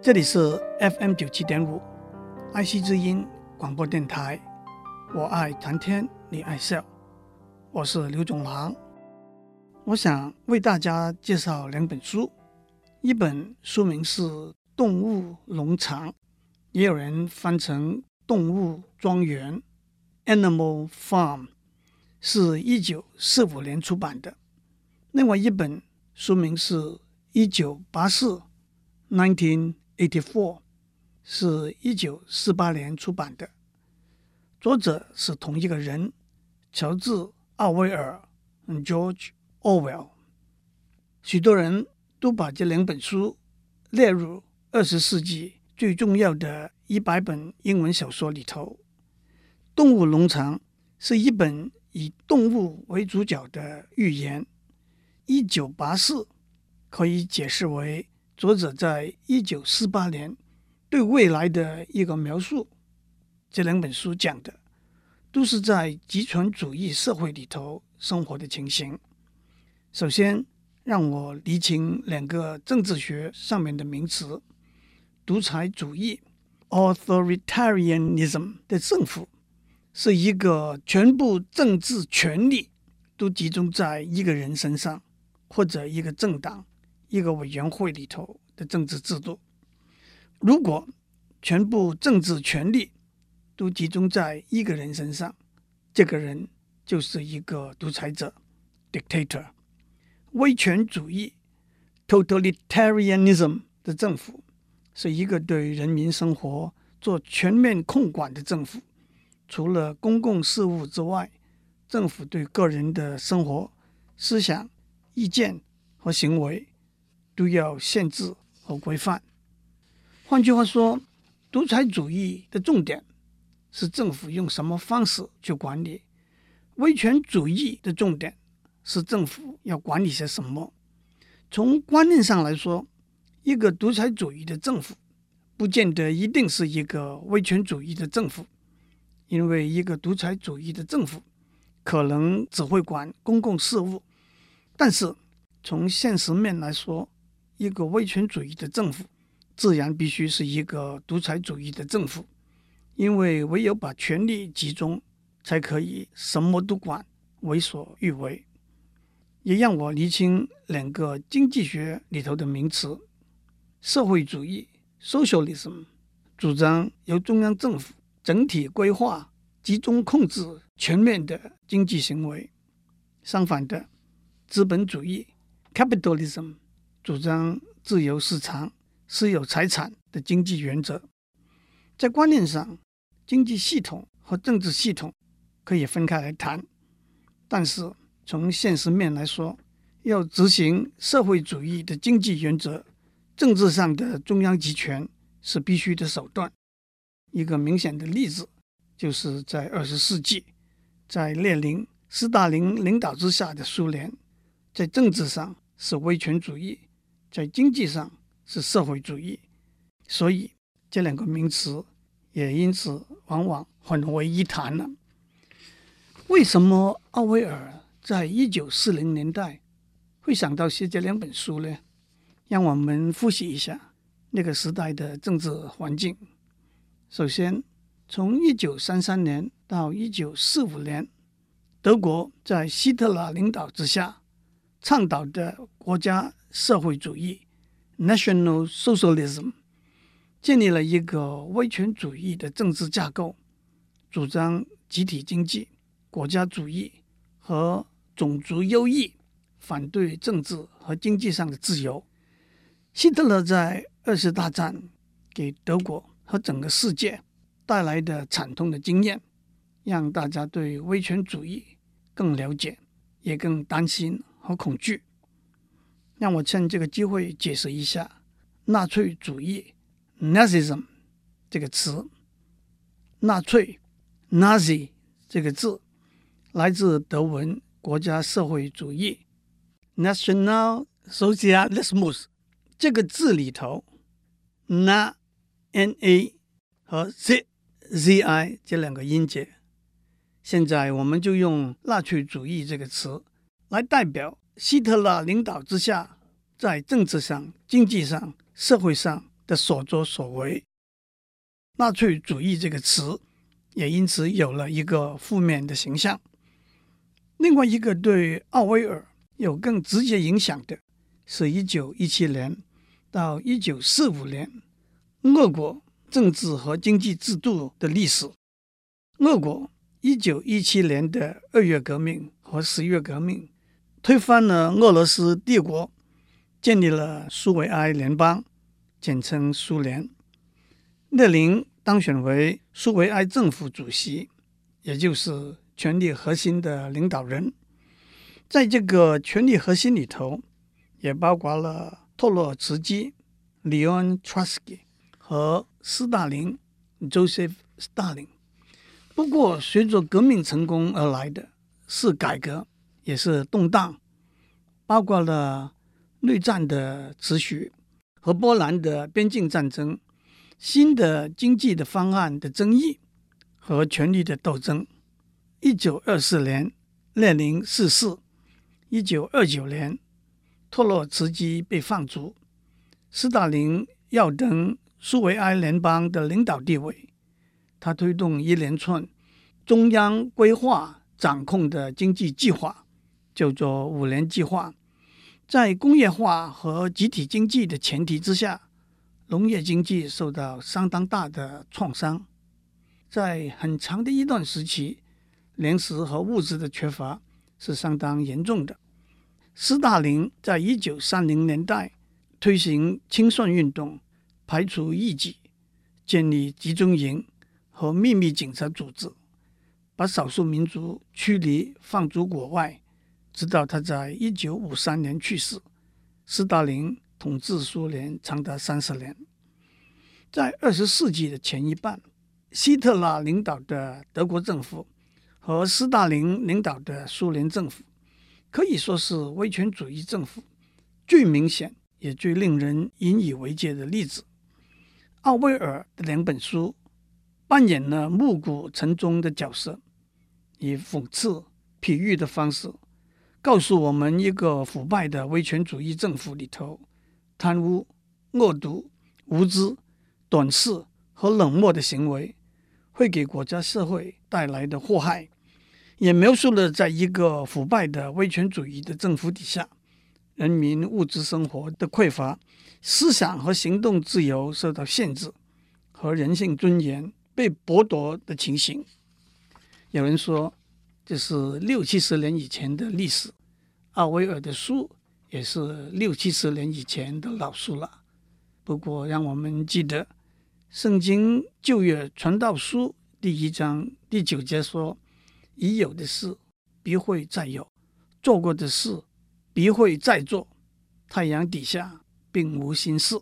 这里是 FM 九七点五，爱惜之音广播电台。我爱谈天，你爱笑，我是刘总郎。我想为大家介绍两本书，一本书名是《动物农场》，也有人翻成《动物庄园》（Animal Farm），是一九四五年出版的。另外一本书名是《一九八四》（Nineteen）。Eighty-four 是一九四八年出版的，作者是同一个人，乔治·奥威尔 （George Orwell）。许多人都把这两本书列入二十世纪最重要的一百本英文小说里头。《动物农场》是一本以动物为主角的寓言。一九八四可以解释为。作者在一九四八年对未来的一个描述，这两本书讲的都是在极权主义社会里头生活的情形。首先，让我厘清两个政治学上面的名词：独裁主义 （authoritarianism） 的政府是一个全部政治权力都集中在一个人身上，或者一个政党。一个委员会里头的政治制度，如果全部政治权力都集中在一个人身上，这个人就是一个独裁者 （dictator）。威权主义 （totalitarianism） 的政府是一个对人民生活做全面控管的政府，除了公共事务之外，政府对个人的生活、思想、意见和行为。都要限制和规范。换句话说，独裁主义的重点是政府用什么方式去管理；威权主义的重点是政府要管理些什么。从观念上来说，一个独裁主义的政府不见得一定是一个威权主义的政府，因为一个独裁主义的政府可能只会管公共事务，但是从现实面来说，一个威权主义的政府，自然必须是一个独裁主义的政府，因为唯有把权力集中，才可以什么都管，为所欲为。也让我厘清两个经济学里头的名词：社会主义 （Socialism） 主张由中央政府整体规划、集中控制全面的经济行为；相反的，资本主义 （Capitalism）。主张自由市场、私有财产的经济原则，在观念上，经济系统和政治系统可以分开来谈。但是从现实面来说，要执行社会主义的经济原则，政治上的中央集权是必须的手段。一个明显的例子，就是在二十世纪，在列宁、斯大林领导之下的苏联，在政治上是威权主义。在经济上是社会主义，所以这两个名词也因此往往混为一谈了。为什么奥威尔在一九四零年代会想到写这两本书呢？让我们复习一下那个时代的政治环境。首先，从一九三三年到一九四五年，德国在希特勒领导之下倡导的国家。社会主义 （National Socialism） 建立了一个威权主义的政治架构，主张集体经济、国家主义和种族优异，反对政治和经济上的自由。希特勒在二次大战给德国和整个世界带来的惨痛的经验，让大家对威权主义更了解，也更担心和恐惧。让我趁这个机会解释一下“纳粹主义 ”（Nazism） 这个词。纳粹 （Nazi） 这个字来自德文“国家社会主义，National Socialismus 这个字里头，“na” n-a 和 “z”z-i 这两个音节。现在我们就用“纳粹主义”这个词来代表。希特勒领导之下，在政治上、经济上、社会上的所作所为。纳粹主义这个词也因此有了一个负面的形象。另外一个对奥威尔有更直接影响的，是一九一七年到一九四五年俄国政治和经济制度的历史。俄国一九一七年的二月革命和十月革命推翻了俄罗斯帝国，建立了苏维埃联邦，简称苏联。列宁当选为苏维埃政府主席，也就是权力核心的领导人。在这个权力核心里头，也包括了托洛茨基 （Leon Trotsky） 和斯大林 （Joseph Stalin）。不过，随着革命成功而来的是改革，也是动荡，包括了内战的持续和波兰的边境战争。新的经济的方案的争议和权力的斗争。一九二四年，列宁逝世；一九二九年，托洛茨基被放逐。斯大林要登苏维埃联邦的领导地位，他推动一连串中央规划掌控的经济计划，叫做五年计划。在工业化和集体经济的前提之下。农业经济受到相当大的创伤，在很长的一段时期，粮食和物资的缺乏是相当严重的。斯大林在一九三零年代推行清算运动，排除异己，建立集中营和秘密警察组织，把少数民族驱离放逐国外，直到他在一九五三年去世。斯大林。统治苏联长达三十年，在二十世纪的前一半，希特勒领导的德国政府和斯大林领导的苏联政府可以说是威权主义政府最明显也最令人引以为戒的例子。奥威尔的两本书扮演了暮鼓晨钟的角色，以讽刺、比喻的方式告诉我们一个腐败的威权主义政府里头。贪污、恶毒、无知、短视和冷漠的行为会给国家社会带来的祸害，也描述了在一个腐败的威权主义的政府底下，人民物质生活的匮乏、思想和行动自由受到限制和人性尊严被剥夺的情形。有人说，这是六七十年以前的历史。奥威尔的书。也是六七十年以前的老书了。不过，让我们记得，《圣经旧约传道书》第一章第九节说：“已有的事必会再有，做过的事必会再做。太阳底下并无新事。”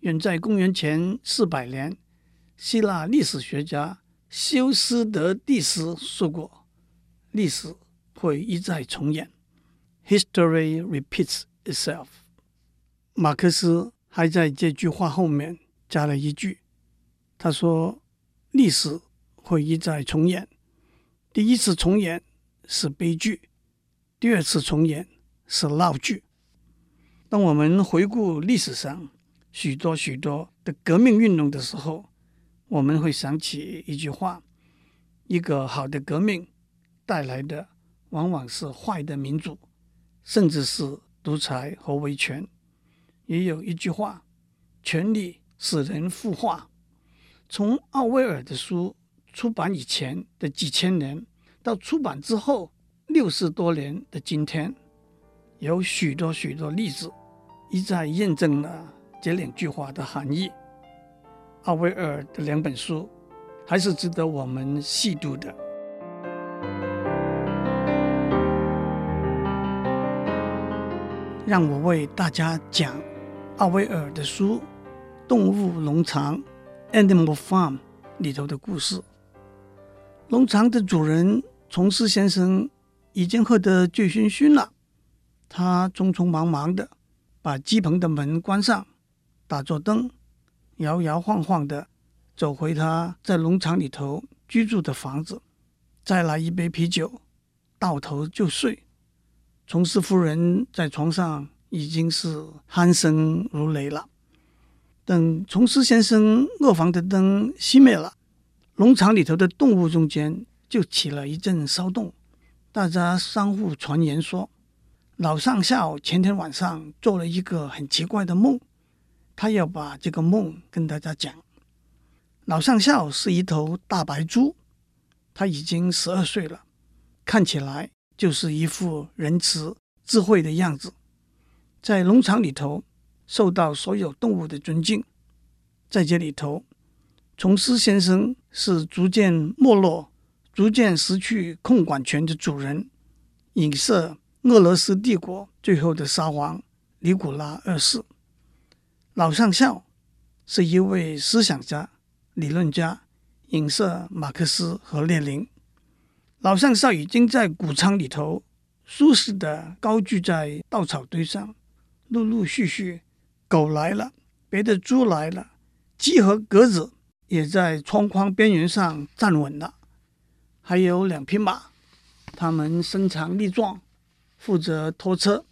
远在公元前四百年，希腊历史学家修斯德蒂斯说过：“历史会一再重演。” History repeats itself。马克思还在这句话后面加了一句，他说：“历史会一再重演，第一次重演是悲剧，第二次重演是闹剧。”当我们回顾历史上许多许多的革命运动的时候，我们会想起一句话：“一个好的革命带来的往往是坏的民主。”甚至是独裁和威权，也有一句话：“权力使人腐化。”从奥威尔的书出版以前的几千年，到出版之后六十多年的今天，有许多许多例子一再验证了这两句话的含义。奥威尔的两本书还是值得我们细读的。让我为大家讲奥威尔的书《动物农场》（Animal Farm） 里头的故事。农场的主人琼斯先生已经喝得醉醺醺了，他匆匆忙忙的把鸡棚的门关上，打着灯，摇摇晃晃的走回他在农场里头居住的房子，再来一杯啤酒，倒头就睡。琼斯夫人在床上已经是鼾声如雷了。等虫师先生卧房的灯熄灭了，农场里头的动物中间就起了一阵骚动。大家相互传言说，老上校前天晚上做了一个很奇怪的梦，他要把这个梦跟大家讲。老上校是一头大白猪，他已经十二岁了，看起来就是一副仁慈智慧的样子，在农场里头受到所有动物的尊敬。在这里头，琼斯先生是逐渐没落。逐渐失去控管权的主人，影射俄罗斯帝国最后的沙皇尼古拉二世。老上校是一位思想家、理论家，影射马克思和列宁。老上校已经在谷仓里头舒适的高踞在稻草堆上，陆陆续续狗来了，别的猪来了，鸡和鸽子也在窗框边缘上站稳了。还有两匹马，它们身强力壮，负责拖车。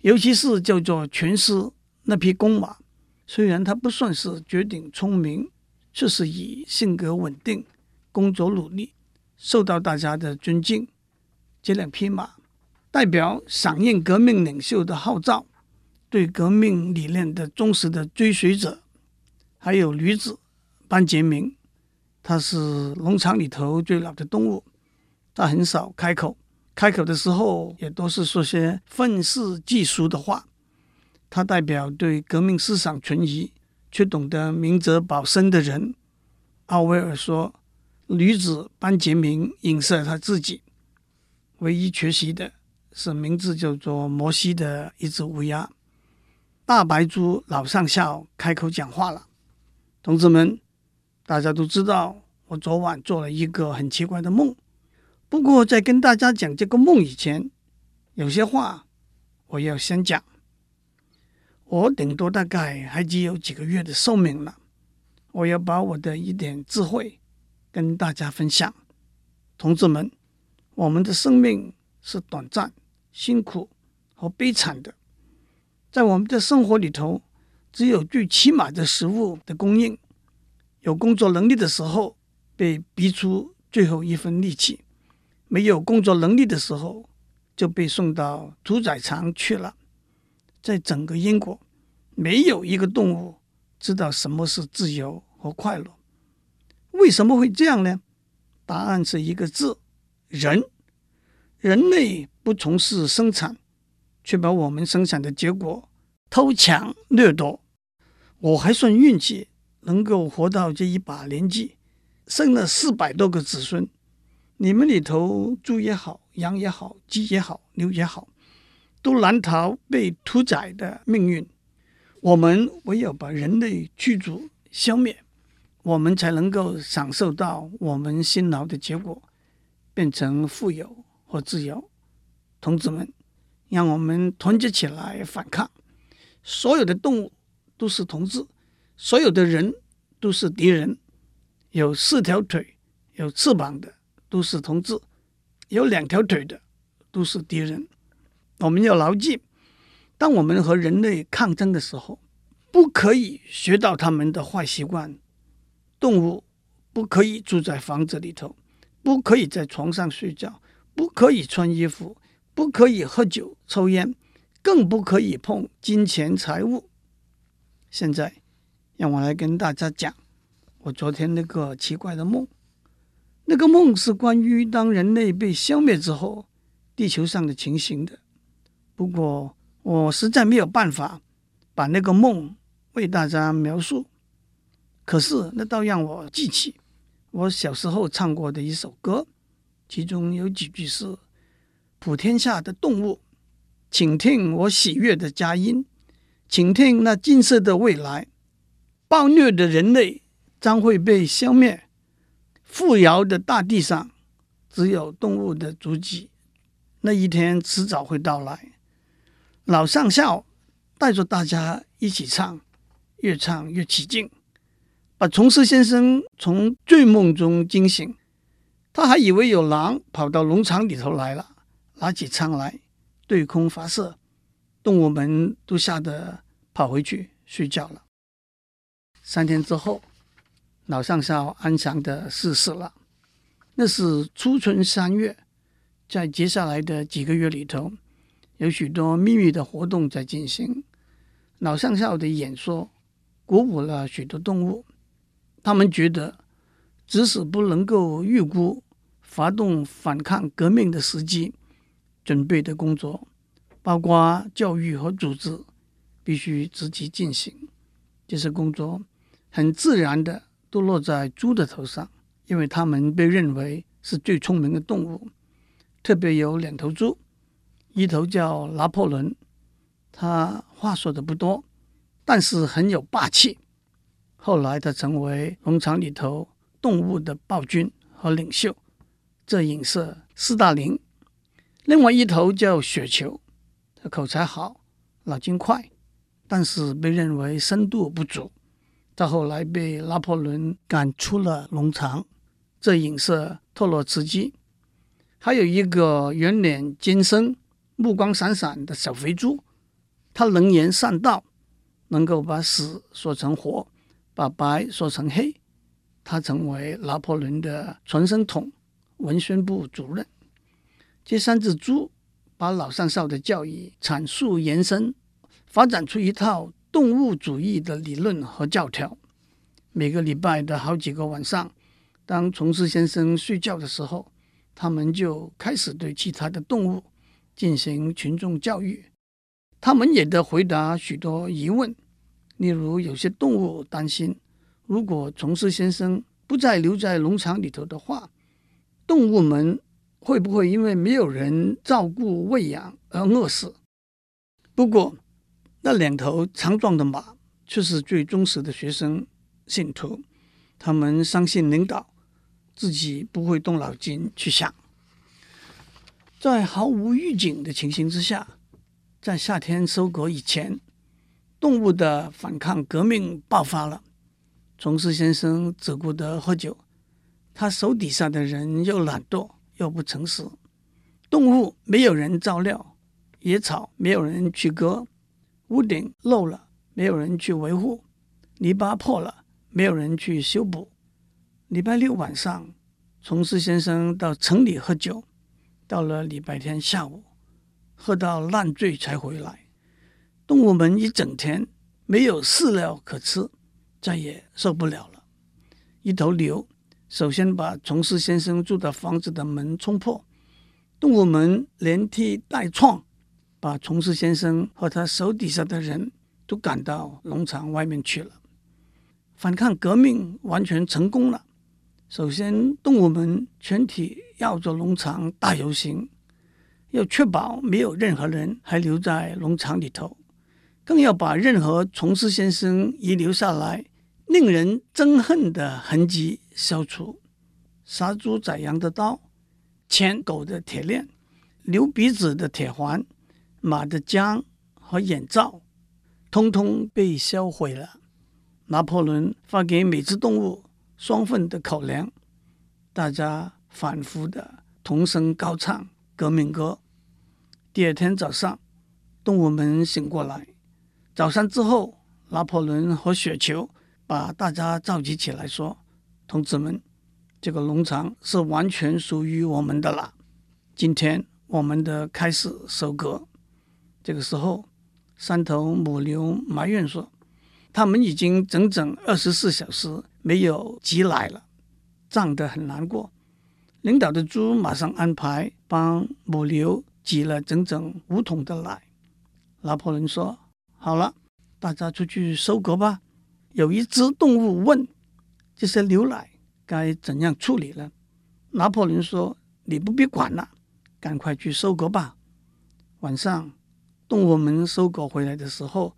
尤其是叫做全狮那匹公马，虽然它不算是绝顶聪明，却是以性格稳定、工作努力，受到大家的尊敬。这两匹马代表响应革命领袖的号召，对革命理念的忠实的追随者。还有驴子班杰明。它是农场里头最老的动物，它很少开口，开口的时候也都是说些愤世嫉俗的话。它代表对革命思想存疑却懂得明哲保身的人。奥威尔说：“女子班杰明影射他自己，唯一缺席的是名字叫做摩西的一只乌鸦。”大白猪老上校开口讲话了，同志们。大家都知道，我昨晚做了一个很奇怪的梦。不过，在跟大家讲这个梦以前，有些话我要先讲。我顶多大概还只有几个月的寿命了，我要把我的一点智慧跟大家分享。同志们，我们的生命是短暂、辛苦和悲惨的，在我们的生活里头，只有最起码的食物的供应。有工作能力的时候，被逼出最后一分力气；没有工作能力的时候，就被送到屠宰场去了。在整个英国，没有一个动物知道什么是自由和快乐。为什么会这样呢？答案是一个字：人。人类不从事生产，却把我们生产的结果偷抢掠夺。我还算运气。能够活到这一把年纪，生了四百多个子孙。你们里头猪也好，羊也好，鸡也好，牛也好，都难逃被屠宰的命运。我们唯有把人类驱逐消灭，我们才能够享受到我们辛劳的结果，变成富有和自由。同志们，让我们团结起来反抗。所有的动物都是同志。所有的人都是敌人，有四条腿、有翅膀的都是同志，有两条腿的都是敌人。我们要牢记，当我们和人类抗争的时候，不可以学到他们的坏习惯。动物不可以住在房子里头，不可以在床上睡觉，不可以穿衣服，不可以喝酒、抽烟，更不可以碰金钱财物。现在。让我来跟大家讲我昨天那个奇怪的梦。那个梦是关于当人类被消灭之后，地球上的情形的。不过我实在没有办法把那个梦为大家描述。可是那倒让我记起我小时候唱过的一首歌，其中有几句是：“普天下的动物，请听我喜悦的佳音，请听那金色的未来。”暴虐的人类将会被消灭，富饶的大地上只有动物的足迹。那一天迟早会到来。老上校带着大家一起唱，越唱越起劲，把虫师先生从醉梦中惊醒。他还以为有狼跑到农场里头来了，拿起枪来对空发射，动物们都吓得跑回去睡觉了。三天之后，老上校安详地逝世了。那是初春三月，在接下来的几个月里头，有许多秘密的活动在进行。老上校的演说鼓舞了许多动物，他们觉得，即使不能够预估发动反抗革命的时机，准备的工作，包括教育和组织，必须积极进行。这些工作很自然的都落在猪的头上，因为他们被认为是最聪明的动物。特别有两头猪，一头叫拿破仑，他话说的不多，但是很有霸气。后来他成为农场里头动物的暴君和领袖，这影射斯大林。另外一头叫雪球，他口才好，脑筋快，但是被认为深度不足。到后来被拿破仑赶出了农场，这影射托洛茨基。还有一个圆脸尖身、目光闪闪的小肥猪，他能言善道，能够把死说成活，把白说成黑。他成为拿破仑的传声筒、文宣部主任。这三只猪把老上校的教义阐述延伸，发展出一套动物主义的理论和教条。每个礼拜的好几个晚上，当琼斯先生睡觉的时候，他们就开始对其他的动物进行群众教育。他们也得回答许多疑问，例如有些动物担心，如果琼斯先生不再留在农场里头的话，动物们。会不会因为没有人照顾喂养而饿死？不过，那两头强壮的马却是最忠实的学生信徒，他们相信领导，自己不会动脑筋去想。在毫无预警的情形之下，在夏天收割以前，动物的反抗革命爆发了。琼斯先生只顾得喝酒，他手底下的人又懒惰。又不诚实，动物没有人照料，野草没有人去割，屋顶漏了没有人去维护，篱笆破了没有人去修补。礼拜六晚上，琼斯先生到城里喝酒，到了礼拜天下午，喝到烂醉才回来。动物们一整天没有饲料可吃，再也受不了了。一头牛。首先把琼斯先生住的房子的门冲破，动物们连踢带撞，把琼斯先生和他手底下的人都赶到农场外面去了。反抗革命完全成功了。首先，动物们全体绕着农场大游行，要确保没有任何人还留在农场里头，更要把任何琼斯先生遗留下来令人憎恨的痕迹消除，杀猪宰羊的刀、牵狗的铁链、流鼻子的铁环、马的缰和眼罩，通通被销毁了。拿破仑发给每只动物双份的口粮，大家反复的同声高唱革命歌。第二天早上，动物们醒过来。早餐之后，拿破仑和雪球。把大家召集起来说：“同志们，这个农场是完全属于我们的了。今天我们的开始收割。”这个时候，三头母牛埋怨说：“他们已经整整二十四小时没有挤奶了，胀得很难过。”领导的猪马上安排帮母牛挤了整整五桶的奶。拿破仑说：“好了，大家出去收割吧。”有一只动物问：“这些牛奶该怎样处理呢？”拿破仑说：“你不必管了，赶快去收割吧。”晚上，动物们收割回来的时候，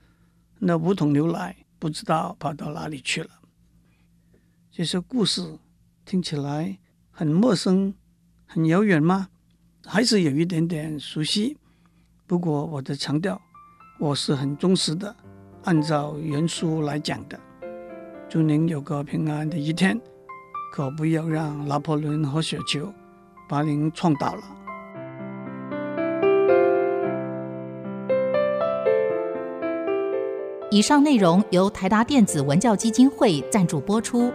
那五桶牛奶不知道跑到哪里去了。这些故事听起来很陌生、很遥远吗？还是有一点点熟悉？不过我的强调，我是很忠实的。按照原书来讲的，祝您有个平安的一天，可不要让拿破仑和雪球把您撞倒了。以上内容由台达电子文教基金会赞助播出。